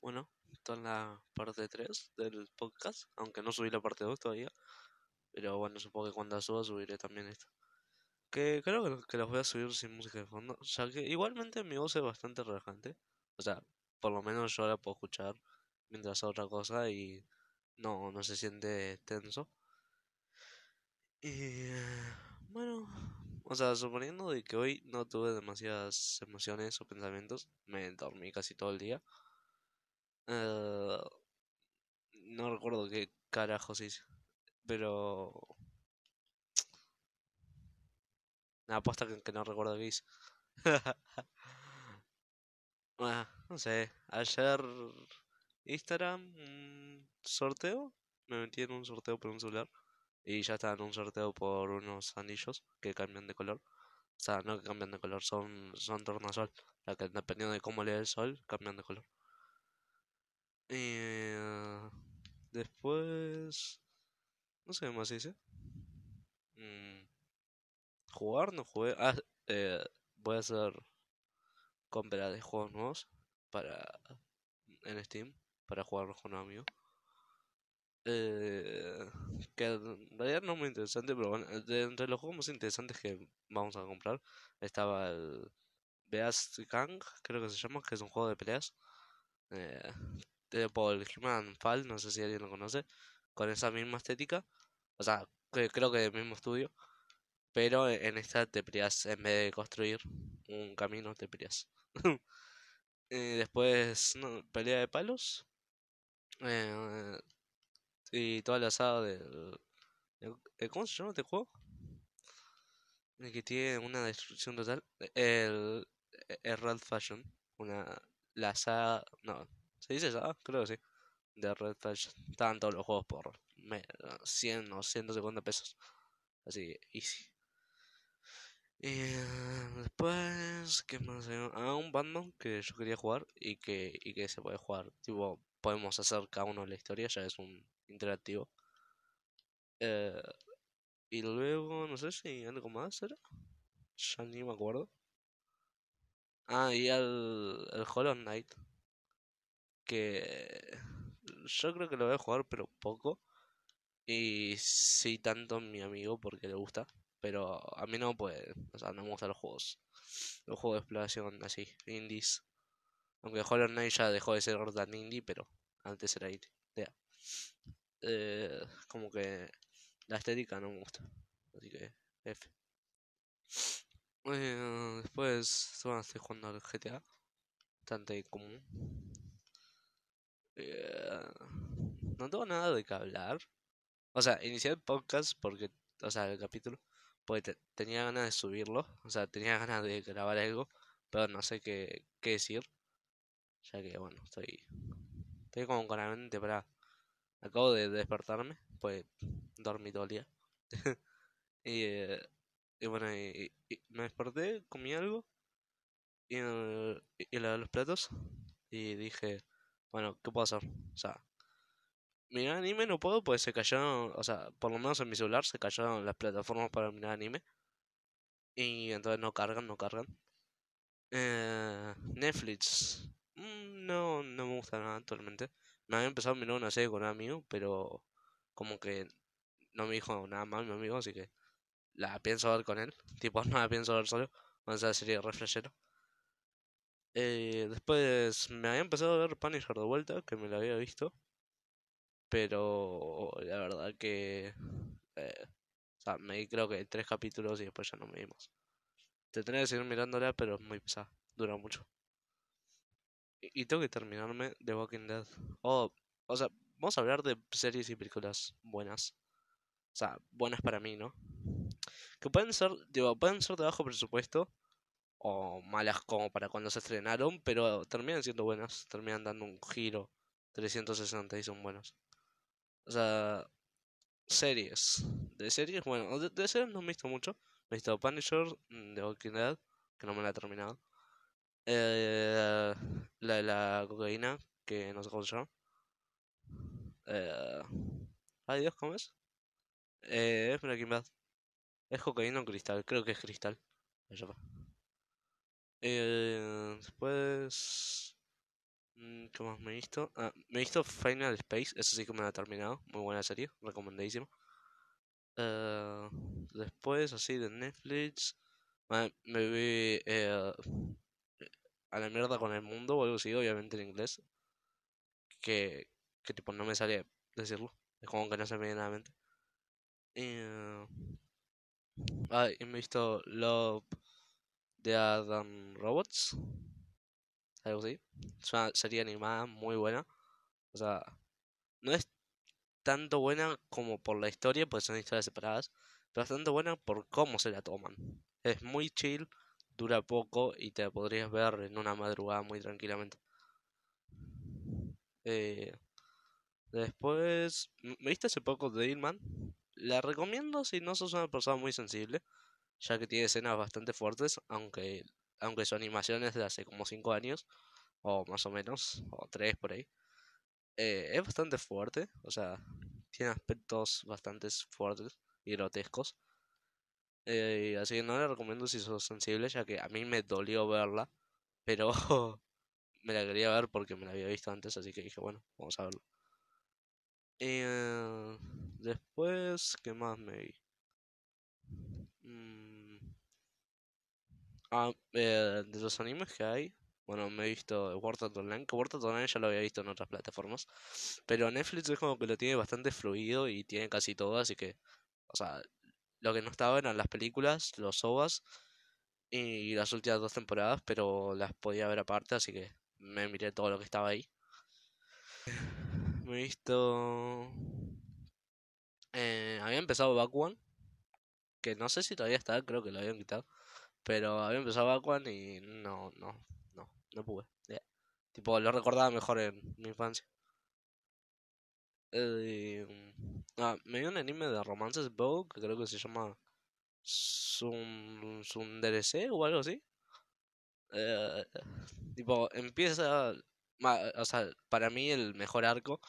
Bueno, está en la parte 3 del podcast, aunque no subí la parte 2 todavía. Pero bueno, supongo que cuando la suba subiré también esto. Que creo que, que voy a subir sin música de fondo, ya que igualmente mi voz es bastante relajante. O sea, por lo menos yo la puedo escuchar mientras hago otra cosa y no, no se siente tenso. Y bueno, o sea, suponiendo de que hoy no tuve demasiadas emociones o pensamientos, me dormí casi todo el día. Eh, no recuerdo qué carajos hice, pero... Aposta que, no recuerdo qué hice. Bueno, no sé, ayer Instagram, un sorteo, me metí en un sorteo por un celular y ya estaba en un sorteo por unos anillos que cambian de color. O sea, no que cambian de color, son, son tornasol. O que dependiendo de cómo lee el sol, cambian de color. Eh, después... No sé qué más hice. Mm, jugar, no jugué. Ah, eh, voy a hacer compra de juegos nuevos para en Steam para jugarlos con amigos. Eh, que en realidad no es muy interesante, pero bueno, de, entre los juegos más interesantes que vamos a comprar estaba el Beast Gang, creo que se llama, que es un juego de peleas. Eh, de Paul Human Fall, no sé si alguien lo conoce, con esa misma estética. O sea, que, creo que del mismo estudio. Pero en esta te peleas, en vez de construir un camino, te peleas. Eh, después, no, pelea de palos. Eh, y toda la saga del... ¿Cómo se llama este juego? El que tiene una destrucción total. El, el Red Fashion. Una, la. No, ¿se dice saga? Creo que sí. De Red Fashion. Estaban todos los juegos por 100 o 150 pesos. Así, easy. Y después, ¿qué más? Ah, un Batman que yo quería jugar y que, y que se puede jugar. Tipo, podemos hacer cada uno la historia, ya es un interactivo. Eh, y luego, no sé si algo más era. Ya ni me acuerdo. Ah, y el, el Hollow Knight. Que yo creo que lo voy a jugar, pero poco. Y sí, tanto mi amigo porque le gusta. Pero a mí no, pues, o sea, no me gustan los juegos. Los juegos de exploración así, indies. Aunque Hollow Knight ya dejó de ser tan indie, pero antes era indie. Eh, como que la estética no me gusta. Así que F. Eh, después bueno, estoy jugando al GTA. Bastante común. Eh, no tengo nada de que hablar. O sea, inicié el podcast porque, o sea, el capítulo, porque tenía ganas de subirlo. O sea, tenía ganas de grabar algo, pero no sé qué, qué decir. Ya que, bueno, estoy, estoy como con la mente para Acabo de despertarme, pues dormí todo el día. y, eh, y, bueno, y, me desperté, comí algo y, y, de los platos y dije, bueno, ¿qué puedo hacer? O sea, mirar anime no puedo, pues se cayeron, o sea, por lo menos en mi celular se cayeron las plataformas para mirar anime. Y entonces no cargan, no cargan. Eh, Netflix. Mm, no, no me gusta nada actualmente. Me había empezado a mirar una serie con un amigo, pero como que no me dijo nada más mi amigo, así que la pienso ver con él. Tipo, no la pienso ver solo. Vamos a serie de Eh, después me había empezado a ver Punisher de vuelta, que me la había visto. Pero la verdad que... Eh, o sea, me di creo que tres capítulos y después ya no me dimos. Tendré que seguir mirándola, pero es muy pesada. Dura mucho. Y, tengo que terminarme The Walking Dead. Oh, o sea, vamos a hablar de series y películas buenas. O sea, buenas para mí, ¿no? Que pueden ser, digo, pueden ser de bajo presupuesto o malas como para cuando se estrenaron, pero terminan siendo buenas, terminan dando un giro 360 y son buenos. O sea, series. De series, bueno, de, series no he visto mucho. He visto Punisher, mm, The Walking Dead, que no me la he terminado. Eh, la de la cocaína, que no sé cómo se llama. Eh, ay Dios, ¿cómo es? Eh, es Breaking Bad. Es cocaína o cristal, creo que es cristal. Eh, después... Mm, ¿Qué más me he visto? Ah, me he visto Final Space, eso sí que me lo he terminado. Muy buena serie, recomendadísima. Eh, después, así de Netflix, me, me vi eh, a la mierda con el mundo o algo así, obviamente en inglés. Que, que tipo no me sale decirlo. Es como que no se me viene a la mente. Y, eh, ah, me he visto Love, Dead and Robots. Algo así. Es una serie animada muy buena. O sea, no es tanto buena como por la historia, pues son historias separadas. Pero es tanto buena por cómo se la toman. Es muy chill, dura poco y te podrías ver en una madrugada muy tranquilamente. Eh, después, me viste hace poco de Deadman. La recomiendo si no sos una persona muy sensible, ya que tiene escenas bastante fuertes, aunque, aunque su animación es de hace como 5 años, o más o menos, o 3 por ahí. Eh, es bastante fuerte, o sea, tiene aspectos bastante fuertes y grotescos. Eh, así que no la recomiendo si sos sensible, ya que a mí me dolió verla, pero me la quería ver porque me la había visto antes, así que dije, bueno, vamos a verlo. Eh, después, ¿qué más me vi? Mm, ah, eh, de los animes que hay, bueno, me he visto Art Online, que Art Online ya lo había visto en otras plataformas, pero Netflix es como que lo tiene bastante fluido y tiene casi todo, así que, o sea, lo que no estaba eran las películas, los OVAs y las últimas dos temporadas, pero las podía ver aparte, así que me miré todo lo que estaba ahí. Me he visto... eh, había empezado Bakuan, que no sé si todavía está, creo que lo habían quitado, pero había empezado Bakuan y no, no, no, no pude. Tipo, lo recordaba mejor en mi infancia. Eh, ah, me vi un anime de romances Vogue, que creo que se llama Sun, o algo así. Eh, tipo, empieza, o sea, para mí el mejor arco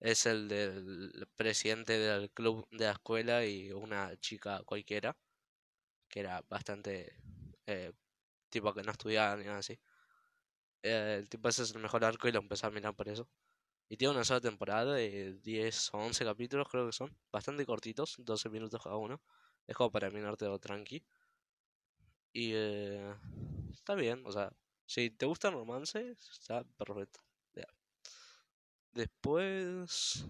es el del presidente del club de la escuela y una chica cualquiera, que era bastante, eh, tipo que no estudiaba ni nada así. Eh, el tipo ese es el mejor arco y lo empecé a mirar por eso. Y tiene una sola temporada de 10 o 11 capítulos, creo que son. Bastante cortitos, 12 minutos cada uno. Es como para mirarte lo tranqui. Y eh, está bien, o sea, si te gusta el romance, está perfecto. Ya. Después,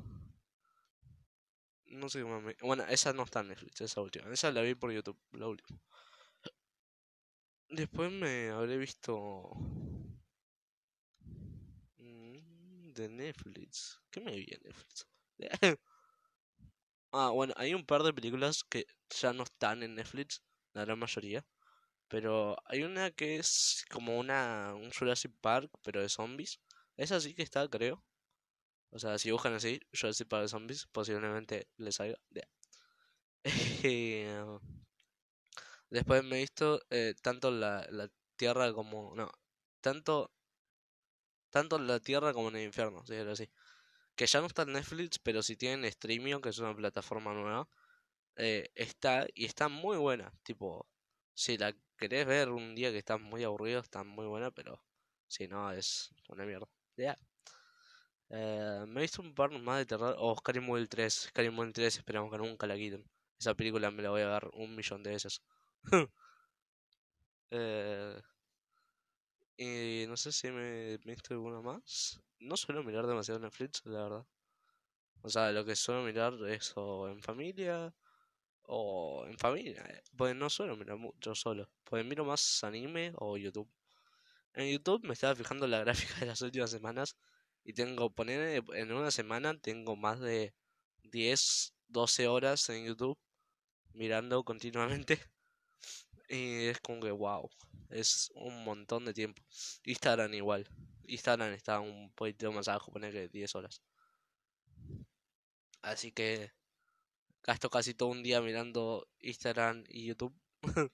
no sé qué me- Bueno, esa no está en Netflix, esa última. Esa la vi por YouTube, la última. Después me habré visto mm, de Netflix. ¿Qué me vi en Netflix? Ah, bueno, hay un par de películas que ya no están en Netflix, la gran mayoría. Pero hay una que es como una un Jurassic Park, pero de zombies. Esa sí que está, creo. O sea, si buscan así, Jurassic Park de zombies, posiblemente les salga. Ya. Después me he visto eh, tanto la, la Tierra como... No, tanto, tanto en la Tierra como en el infierno, si así. Que ya no está en Netflix, pero si tienen Streamio, que es una plataforma nueva, eh, está y está muy buena. Tipo, si la querés ver un día que estás muy aburrido, está muy buena, pero si no, es una mierda. Ya. Eh, me he visto un par más de terror. O Scary Movie 3. Scary Movie 3, esperamos que nunca la quiten. Esa película me la voy a ver un millón de veces. Eh, y no sé si me he visto alguna más. No suelo mirar demasiado Netflix, la verdad. O sea, lo que suelo mirar es o en familia o en familia. eh, Pues no suelo mirar mucho solo. Pues miro más anime o YouTube. En YouTube me estaba fijando la gráfica de las últimas semanas y tengo, poner en una semana tengo más de 10, 12 horas en YouTube mirando continuamente. Y es como que wow, es un montón de tiempo. Instagram igual. Instagram está un poquito más abajo, poner que 10 horas. Así que gasto casi todo un día mirando Instagram y YouTube.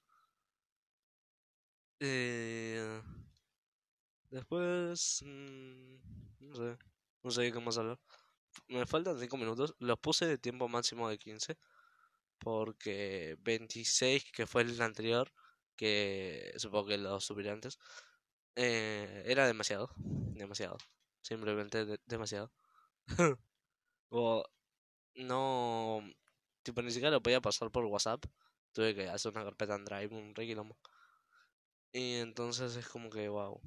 Eh, después, mm, no sé, no sé qué más hablar. Me faltan 5 minutos. Los puse de tiempo máximo de 15. Porque 26, que fue el anterior, que supongo que lo subiré antes, eh, era demasiado. Demasiado. simplemente demasiado. o no, tipo, ni siquiera lo podía pasar por WhatsApp. Tuve que hacer una carpeta en Drive, un requilombo. Y entonces es como que, wow.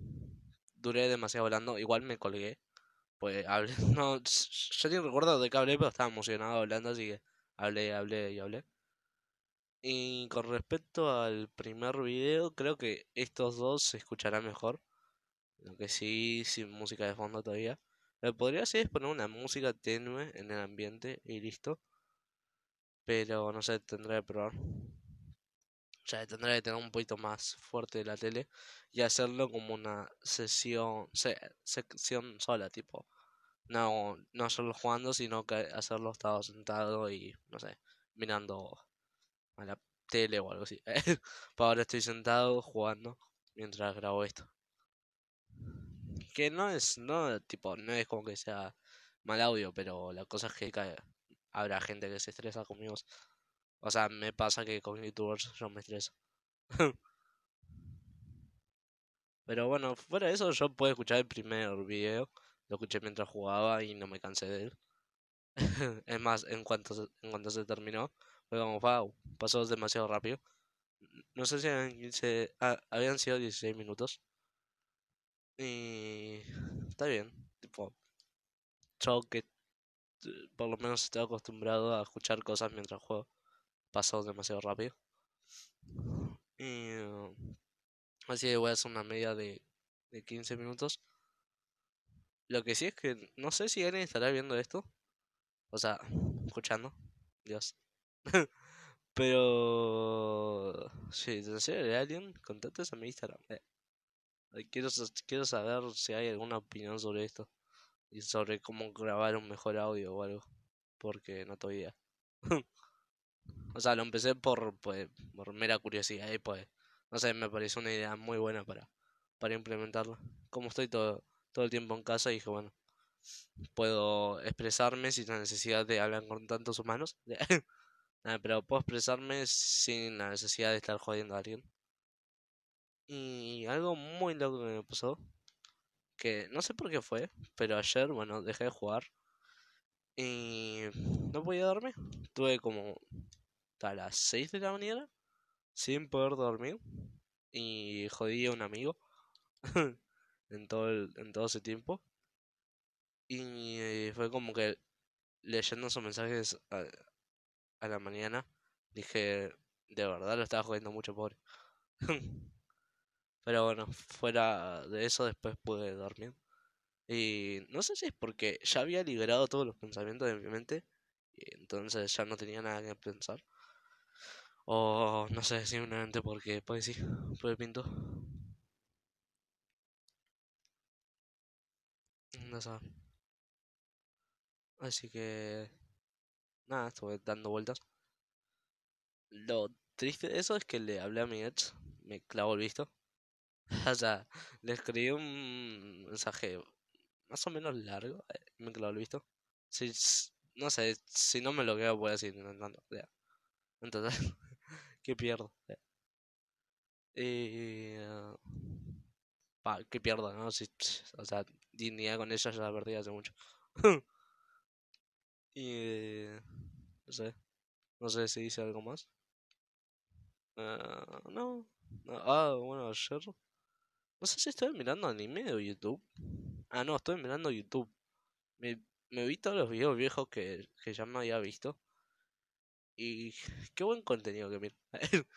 Duré demasiado hablando. Igual me colgué. Pues hablé. No, yo ni recuerdo de qué hablé, pero estaba emocionado hablando, así que hablé, hablé y hablé. Y con respecto al primer video, creo que estos dos se escucharán mejor. Lo que sí, sin música de fondo todavía. Lo que podría hacer es poner una música tenue en el ambiente y listo. Pero no sé, tendré que probar. O sea, tendré que tener un poquito más fuerte la tele y hacerlo como una sesión, sección sola, tipo. No, no solo jugando, sino que hacerlo estado sentado y, no sé, mirando a la tele o algo así. Para ahora estoy sentado jugando mientras grabo esto. Que no es, no, tipo, no es como que sea mal audio, pero la cosa es que habrá gente que se estresa conmigo. O sea, me pasa que con youtubers yo me estreso. pero bueno, fuera de eso, yo puedo escuchar el primer video. Lo escuché mientras jugaba y no me cansé de él. es más, en cuanto, se, en cuanto se terminó, fue como, wow, pasó demasiado rápido. No sé si ah, habían sido 16 minutos. Y está bien, tipo, yo que por lo menos estoy acostumbrado a escuchar cosas mientras juego, pasó demasiado rápido. Y así que voy a hacer una media de, de 15 minutos. Lo que sí es que no sé si alguien estará viendo esto. O sea, escuchando. Dios. Pero... Si de alguien, contate a mi Instagram. Eh. Quiero, quiero saber si hay alguna opinión sobre esto. Y sobre cómo grabar un mejor audio o algo. Porque no idea. o sea, lo empecé por, pues, por mera curiosidad y pues... No sé, me pareció una idea muy buena para, para implementarla. Como estoy todo, todo el tiempo en casa, dije, bueno, puedo expresarme sin la necesidad de hablar con tantos humanos. pero puedo expresarme sin la necesidad de estar jodiendo a alguien. Y algo muy loco me pasó, que no sé por qué fue, pero ayer, bueno, dejé de jugar y no podía dormir. Tuve como hasta las 6 de la mañana sin poder dormir y jodí a un amigo en todo en todo ese tiempo. Y eh, fue como que leyendo sus mensajes a, a la mañana dije, de verdad lo estaba jodiendo mucho, pobre. Pero bueno, fuera de eso después pude dormir. Y no sé si es porque ya había liberado todos los pensamientos de mi mente. Y entonces ya no tenía nada que pensar. O no sé, simplemente porque, pues sí, pues pinto. No sé. Así que... Nada, estuve dando vueltas. Lo triste de eso es que le hablé a mi ex, me clavó el visto. o sea, le escribí un mensaje más o menos largo, eh, me clavó el visto. Si, no sé, si no me lo quedo voy a seguir intentando. Entonces, ¿qué pierdo? Y... Uh, ¿qué pierdo? No? Si, o sea, dignidad con ella ya la perdí hace mucho. y... No sé. No sé si dice algo más. Uh, no. Ah, bueno, ayer. No sé si estoy mirando anime o YouTube. Ah, no, estoy mirando YouTube. Me, me vi todos los videos viejos que, que ya me había visto. Y qué buen contenido que mira.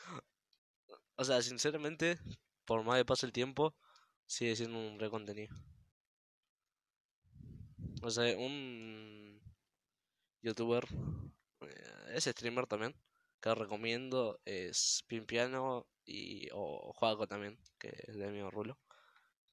o sea, sinceramente, por más que pase el tiempo, sigue siendo un re contenido. O sea, un youtuber, eh, es streamer también, que recomiendo es Pimpiano y o Juaco también, que es de mi rulo.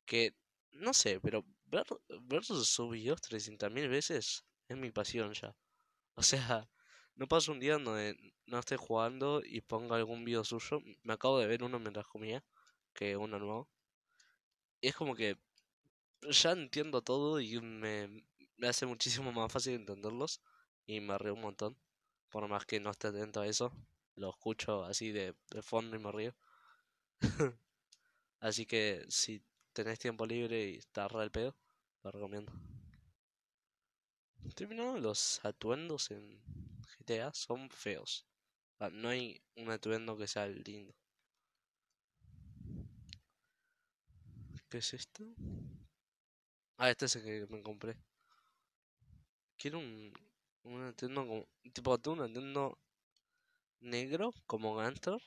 Que no sé, pero ver, ver sus videos 300.000 veces es mi pasión ya. O sea, no paso un día donde no esté jugando y ponga algún video suyo. Me acabo de ver uno mientras comía, que uno nuevo. Y es como que ya entiendo todo y me, me hace muchísimo más fácil entenderlos y me río un montón. Por más que no esté atento a eso, lo escucho así de, de fondo y me río. así que si tenés tiempo libre y está re el pedo, Lo recomiendo. Terminado los atuendos en GTA son feos. no hay un atuendo que sea lindo. ¿Qué es esto? Ah, este es el que me compré. Quiero un, un atuendo como. Tipo, un atuendo negro como Gunter.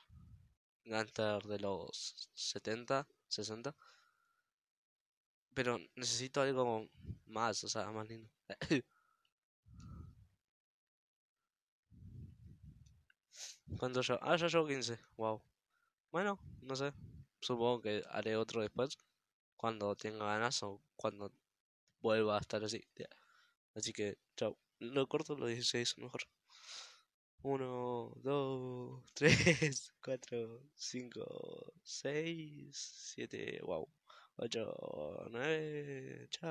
Gunter de los 70, 60. Pero necesito algo más, o sea, más lindo. ¿Cuánto yo? Ah, ya llevo 15. Wow. Bueno, no sé. Supongo que haré otro después. Cuando tenga ganas o cuando vuelva a estar así. Así que, chao. Lo corto los 16 mejor. 1, 2, 3, 4, 5, 6, 7, wow. 8, 9, chao.